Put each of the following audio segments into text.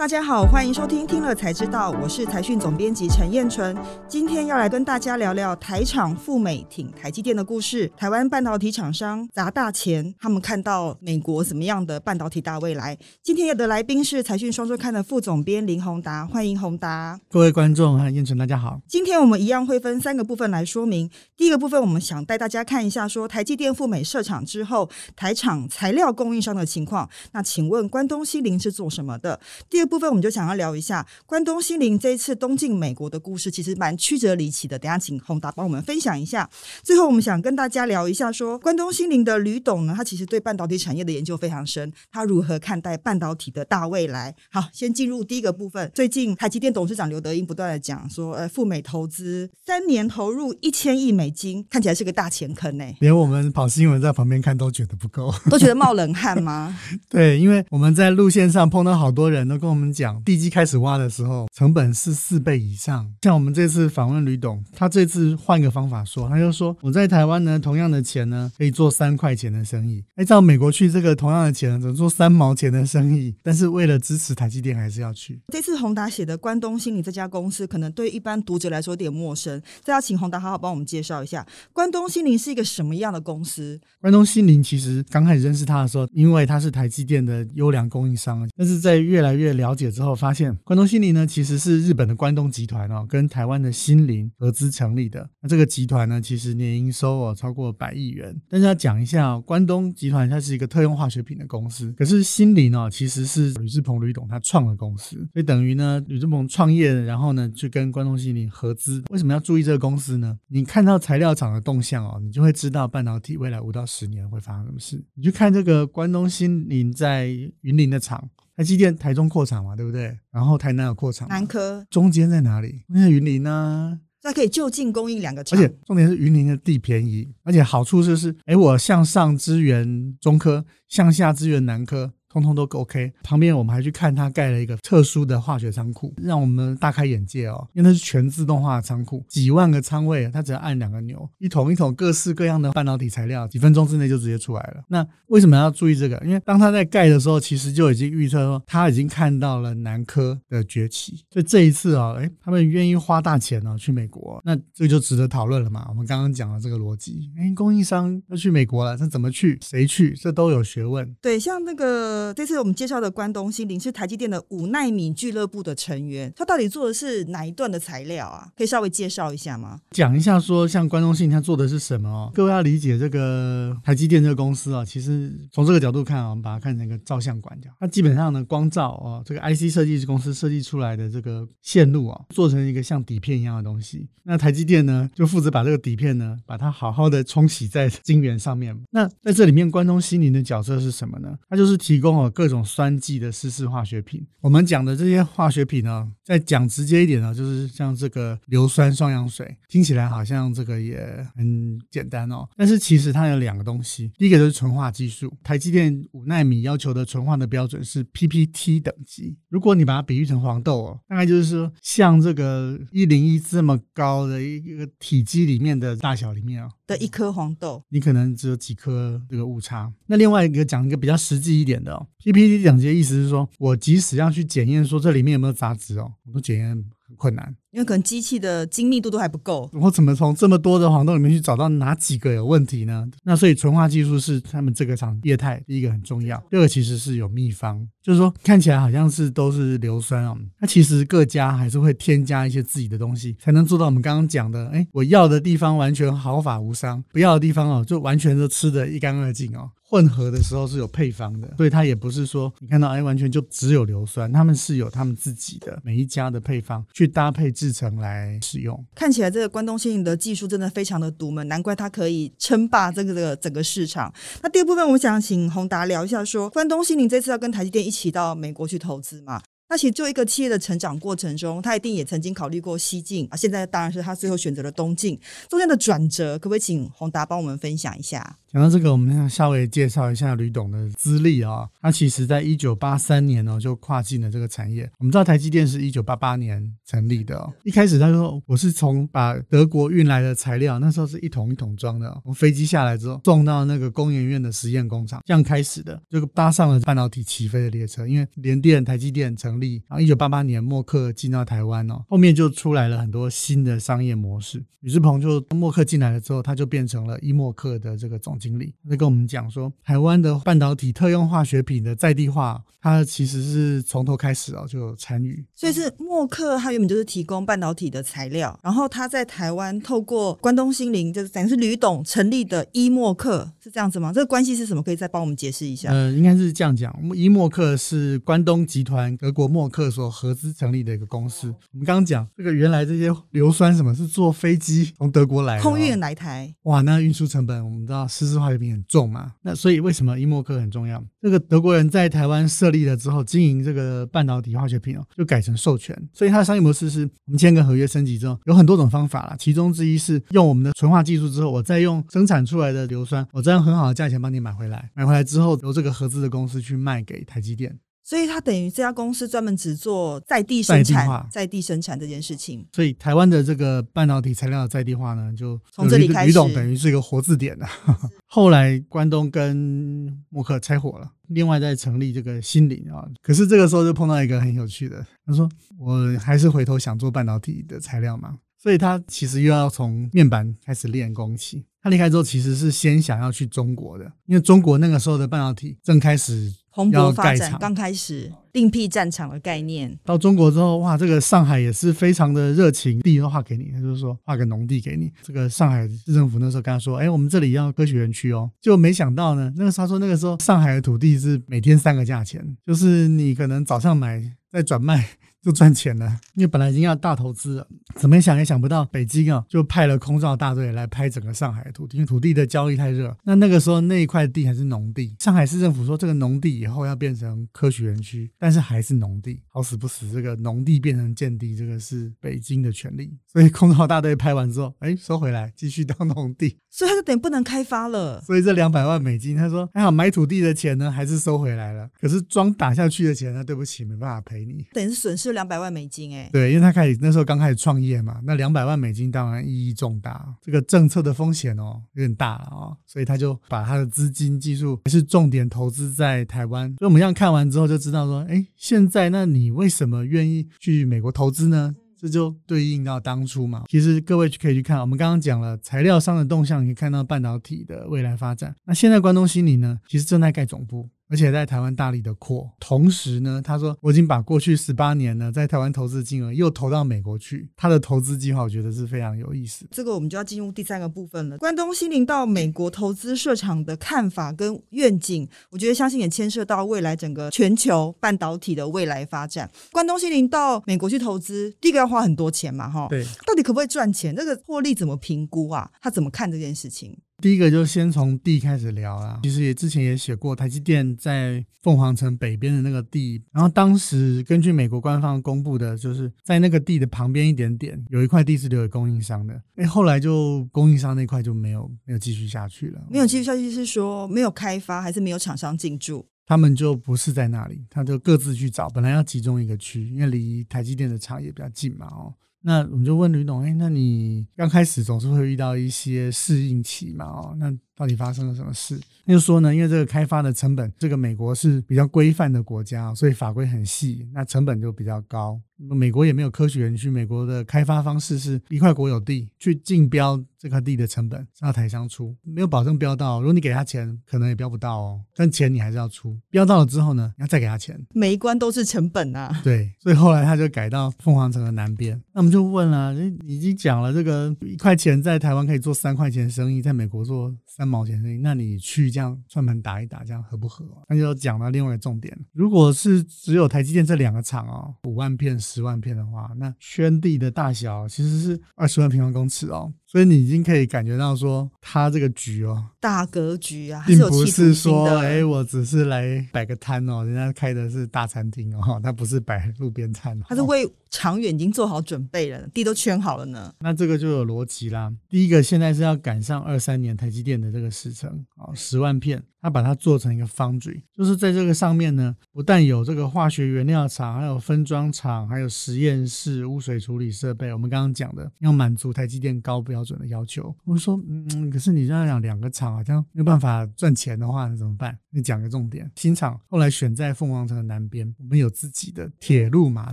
大家好，欢迎收听《听了才知道》，我是财讯总编辑陈彦纯。今天要来跟大家聊聊台厂赴美挺台积电的故事。台湾半导体厂商砸大钱，他们看到美国怎么样的半导体大未来？今天有的来宾是财讯双周刊的副总编林宏达，欢迎宏达。各位观众和彦纯，大家好。今天我们一样会分三个部分来说明。第一个部分，我们想带大家看一下，说台积电赴美设厂之后，台厂材料供应商的情况。那请问关东新林是做什么的？第二部分我们就想要聊一下关东心灵这一次东进美国的故事，其实蛮曲折离奇的。等下请宏达帮我们分享一下。最后我们想跟大家聊一下说，说关东心灵的吕董呢，他其实对半导体产业的研究非常深，他如何看待半导体的大未来？好，先进入第一个部分。最近台积电董事长刘德英不断的讲说，呃，赴美投资三年投入一千亿美金，看起来是个大钱坑呢。连我们跑新闻在旁边看都觉得不够，都觉得冒冷汗吗？对，因为我们在路线上碰到好多人都跟我们讲。地基开始挖的时候，成本是四倍以上。像我们这次访问吕董，他这次换个方法说，他就说我在台湾呢，同样的钱呢，可以做三块钱的生意。哎，到美国去，这个同样的钱，只做三毛钱的生意。但是为了支持台积电，还是要去。这次宏达写的关东心理这家公司，可能对一般读者来说有点陌生。再要请宏达好好帮我们介绍一下，关东心灵是一个什么样的公司？关东心灵其实刚开始认识他的时候，因为他是台积电的优良供应商，但是在越来越了了解之后。发现关东新凌呢，其实是日本的关东集团哦，跟台湾的新凌合资成立的。那这个集团呢，其实年营收哦超过百亿元。但是要讲一下哦，关东集团它是一个特用化学品的公司，可是新凌哦，其实是吕志鹏吕董他创的公司，所以等于呢，吕志鹏创业，然后呢，就跟关东新凌合资。为什么要注意这个公司呢？你看到材料厂的动向哦，你就会知道半导体未来五到十年会发生什么事。你去看这个关东新凌在云林的厂。台积电台中扩厂嘛，对不对？然后台南有扩厂，南科中间在哪里？那云林呢？它可以就近供应两个厂，而且重点是云林的地便宜，而且好处就是，哎，我向上支援中科，向下支援南科。通通都 OK，旁边我们还去看他盖了一个特殊的化学仓库，让我们大开眼界哦。因为那是全自动化的仓库，几万个仓位，他只要按两个钮，一桶一桶各式各样的半导体材料，几分钟之内就直接出来了。那为什么要注意这个？因为当他在盖的时候，其实就已经预测说他已经看到了南科的崛起，所以这一次哦，哎，他们愿意花大钱哦去美国，那这就值得讨论了嘛。我们刚刚讲了这个逻辑，哎，供应商要去美国了，那怎么去？谁去？这都有学问。对，像那个。呃，这次我们介绍的关东新凌是台积电的五纳米俱乐部的成员，他到底做的是哪一段的材料啊？可以稍微介绍一下吗？讲一下说，像关东新凌他做的是什么哦？各位要理解这个台积电这个公司啊，其实从这个角度看啊，我们把它看成一个照相馆，它基本上呢，光照哦，这个 IC 设计公司设计出来的这个线路啊，做成一个像底片一样的东西。那台积电呢，就负责把这个底片呢，把它好好的冲洗在晶圆上面。那在这里面，关东新凌的角色是什么呢？它就是提供。各种酸剂的湿式化学品，我们讲的这些化学品呢，再讲直接一点呢，就是像这个硫酸双氧水，听起来好像这个也很简单哦。但是其实它有两个东西，第一个就是纯化技术，台积电五纳米要求的纯化的标准是 PPT 等级。如果你把它比喻成黄豆哦，大概就是说像这个一零一这么高的一个体积里面的大小里面啊、哦。的一颗黄豆，你可能只有几颗这个误差。那另外一个讲一个比较实际一点的哦，PPT 等级的意思是说，我即使要去检验说这里面有没有杂质哦，我都检验很困难。因为可能机器的精密度都还不够，我怎么从这么多的黄豆里面去找到哪几个有问题呢？那所以纯化技术是他们这个厂业态第一个很重要。第二个其实是有秘方，就是说看起来好像是都是硫酸哦，那其实各家还是会添加一些自己的东西，才能做到我们刚刚讲的，哎，我要的地方完全毫发无伤，不要的地方哦就完全都吃得一干二净哦。混合的时候是有配方的，所以它也不是说你看到哎完全就只有硫酸，他们是有他们自己的每一家的配方去搭配制成来使用。看起来这个关东新凌的技术真的非常的独门，难怪它可以称霸这个这个整个市场。那第二部分我想请宏达聊一下说，说关东新凌这次要跟台积电一起到美国去投资嘛？那其实就一个企业的成长过程中，他一定也曾经考虑过西进啊，现在当然是他最后选择了东进，中间的转折，可不可以请宏达帮我们分享一下？讲到这个，我们要稍微介绍一下吕董的资历啊。他其实在一九八三年呢就跨进了这个产业。我们知道台积电是一九八八年成立的哦。一开始他说我是从把德国运来的材料，那时候是一桶一桶装的，从飞机下来之后送到那个工研院的实验工厂，这样开始的，就搭上了半导体起飞的列车。因为联电、台积电成立，然后一九八八年默克进到台湾哦，后面就出来了很多新的商业模式。吕志鹏就默克进来了之后，他就变成了伊默克的这个总经理，他跟我们讲说，台湾的半导体特用化学品的在地化，他其实是从头开始哦就有参与。所以是默克，他原本就是提供半导体的材料，然后他在台湾透过关东新林，就是等于是吕董成立的伊默克，是这样子吗？这个关系是什么？可以再帮我们解释一下？呃，应该是这样讲，伊默克是关东集团德国默克所合资成立的一个公司。我们刚刚讲这个原来这些硫酸什么是坐飞机从德国来，空运来台，哇，那运输成本我们知道湿式化学品很重嘛，那所以为什么伊莫克很重要？这个德国人在台湾设立了之后，经营这个半导体化学品哦，就改成授权，所以它的商业模式是我们签个合约升级之后，有很多种方法啦，其中之一是用我们的纯化技术之后，我再用生产出来的硫酸，我再用很好的价钱帮你买回来，买回来之后由这个合资的公司去卖给台积电。所以它等于这家公司专门只做在地生产、在地生产这件事情。所以台湾的这个半导体材料的在地化呢，就从这里开始。吕董等于是一个活字典啊。后来关东跟默克拆伙了，另外再成立这个新林啊。可是这个时候就碰到一个很有趣的，他说我还是回头想做半导体的材料嘛。所以他其实又要从面板开始练功起。他离开之后其实是先想要去中国的，因为中国那个时候的半导体正开始。蓬勃发展，刚开始另辟战场的概念。到中国之后，哇，这个上海也是非常的热情，地都划给你，他就是说划个农地给你。这个上海市政府那时候跟他说，哎，我们这里要科学园区哦，就没想到呢，那个他说那个时候上海的土地是每天三个价钱，就是你可能早上买再转卖。就赚钱了，因为本来已经要大投资了，怎么想也想不到，北京啊就派了空照大队来拍整个上海的土地，因为土地的交易太热。那那个时候那一块地还是农地，上海市政府说这个农地以后要变成科学园区，但是还是农地，好死不死，这个农地变成建地，这个是北京的权利，所以空照大队拍完之后，哎，收回来继续当农地，所以他就等于不能开发了。所以这两百万美金，他说还好买土地的钱呢还是收回来了，可是桩打下去的钱呢，对不起，没办法赔你，等于是损失。两百万美金，哎，对，因为他开始那时候刚开始创业嘛，那两百万美金当然意义重大，这个政策的风险哦有点大了哦，所以他就把他的资金技术还是重点投资在台湾。所以我们这样看完之后就知道说，哎，现在那你为什么愿意去美国投资呢？这就对应到当初嘛。其实各位可以去看，我们刚刚讲了材料商的动向，你可以看到半导体的未来发展。那现在关东新林呢，其实正在盖总部。而且在台湾大力的扩，同时呢，他说我已经把过去十八年呢在台湾投资金额又投到美国去。他的投资计划我觉得是非常有意思。这个我们就要进入第三个部分了。关东新林到美国投资设厂的看法跟愿景，我觉得相信也牵涉到未来整个全球半导体的未来发展。关东新林到美国去投资，第一个要花很多钱嘛，哈，对，到底可不可以赚钱？这个获利怎么评估啊？他怎么看这件事情？第一个就先从地开始聊啦。其实也之前也写过，台积电在凤凰城北边的那个地，然后当时根据美国官方公布的，就是在那个地的旁边一点点有一块地是留给供应商的。哎，后来就供应商那块就没有没有继续下去了。没有继续下去是说没有开发，还是没有厂商进驻？他们就不是在那里，他就各自去找。本来要集中一个区，因为离台积电的厂也比较近嘛，哦。那我们就问吕董，哎，那你刚开始总是会遇到一些适应期嘛？哦，那到底发生了什么事？那就说呢，因为这个开发的成本，这个美国是比较规范的国家，所以法规很细，那成本就比较高。美国也没有科学园区，美国的开发方式是一块国有地去竞标。这块地的成本是要台商出，没有保证标到。如果你给他钱，可能也标不到哦。但钱你还是要出。标到了之后呢，你要再给他钱。每一关都是成本啊。对，所以后来他就改到凤凰城的南边。那我们就问了，已经讲了这个一块钱在台湾可以做三块钱生意，在美国做三毛钱生意，那你去这样算盘打一打，这样合不合？那就讲到另外一个重点，如果是只有台积电这两个厂哦，五万片、十万片的话，那圈地的大小其实是二十万平方公尺哦。所以你已经可以感觉到说，他这个局哦，大格局啊，并不是说，哎、欸，我只是来摆个摊哦，人家开的是大餐厅哦，他不是摆路边摊，他是为长远已经做好准备了，地都圈好了呢。那这个就有逻辑啦。第一个，现在是要赶上二三年台积电的这个时程哦，十万片。他把它做成一个 foundry，就是在这个上面呢，不但有这个化学原料厂，还有分装厂，还有实验室、污水处理设备。我们刚刚讲的要满足台积电高标准的要求。我说，嗯，可是你这样讲两个厂好像没有办法赚钱的话，那怎么办？你讲个重点，新厂后来选在凤凰城的南边，我们有自己的铁路码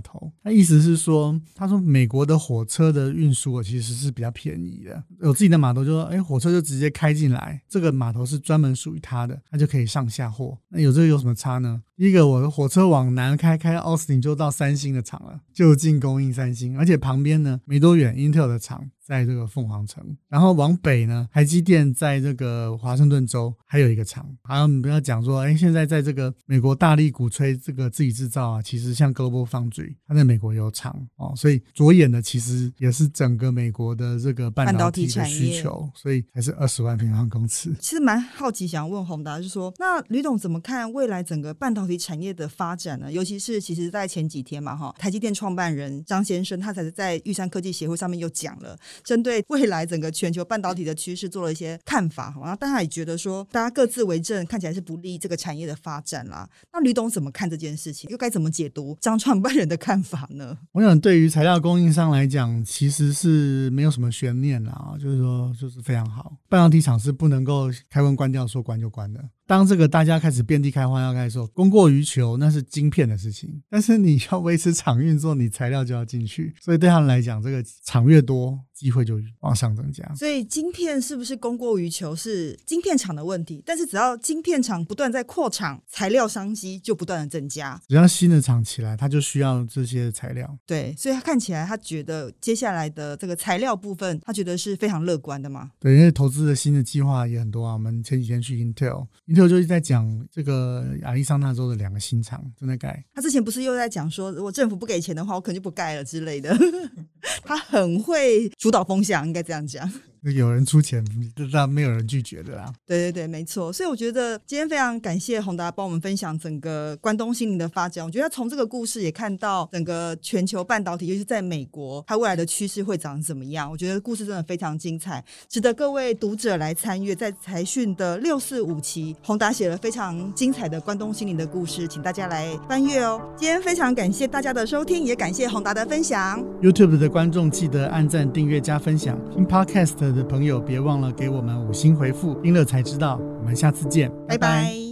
头。他意思是说，他说美国的火车的运输其实是比较便宜的，有自己的码头就说，哎，火车就直接开进来，这个码头是专门属于他的。它就可以上下货，那有这个有什么差呢？第一个，我的火车往南开，开到奥斯汀就到三星的厂了，就近供应三星，而且旁边呢没多远英特尔的厂。在这个凤凰城，然后往北呢，台积电在这个华盛顿州还有一个厂。还有你不要讲说，哎，现在在这个美国大力鼓吹这个自己制造啊，其实像 Global Foundry，它在美国有厂哦，所以着眼的其实也是整个美国的这个半导体的需求，所以还是二十万平方公尺。其实蛮好奇，想问宏达，就是说，那吕董怎么看未来整个半导体产业的发展呢？尤其是其实，在前几天嘛，哈，台积电创办人张先生他才是在玉山科技协会上面又讲了。针对未来整个全球半导体的趋势做了一些看法，然后大家也觉得说，大家各自为政，看起来是不利这个产业的发展啦。那吕董怎么看这件事情？又该怎么解读张创办人的看法呢？我想，对于材料供应商来讲，其实是没有什么悬念啦，就是说，就是非常好。半导体厂是不能够开关关掉，说关就关的。当这个大家开始遍地开花要开始说，供过于求，那是晶片的事情。但是你要维持厂运作，你材料就要进去。所以对他们来讲，这个厂越多，机会就往上增加。所以晶片是不是供过于求是晶片厂的问题？但是只要晶片厂不断在扩厂，材料商机就不断的增加。只要新的厂起来，它就需要这些材料。对，所以他看起来，他觉得接下来的这个材料部分，他觉得是非常乐观的嘛。对，因为投资的新的计划也很多啊。我们前几天去 Intel，Intel。就一直在讲这个亚利桑那州的两个新厂正在盖。他之前不是又在讲说，如果政府不给钱的话，我可能就不盖了之类的。他很会主导风向，应该这样讲。有人出钱，那没有人拒绝的啦。对对对，没错。所以我觉得今天非常感谢宏达帮我们分享整个关东心灵的发展。我觉得从这个故事也看到整个全球半导体，尤其是在美国，它未来的趋势会长怎么样。我觉得故事真的非常精彩，值得各位读者来参与。在财讯的六四五期，宏达写了非常精彩的关东心灵的故事，请大家来翻阅哦。今天非常感谢大家的收听，也感谢宏达的分享。YouTube 的观众记得按赞、订阅、加分享。听 Podcast 的朋友别忘了给我们五星回复，听了才知道。我们下次见，拜拜。拜拜。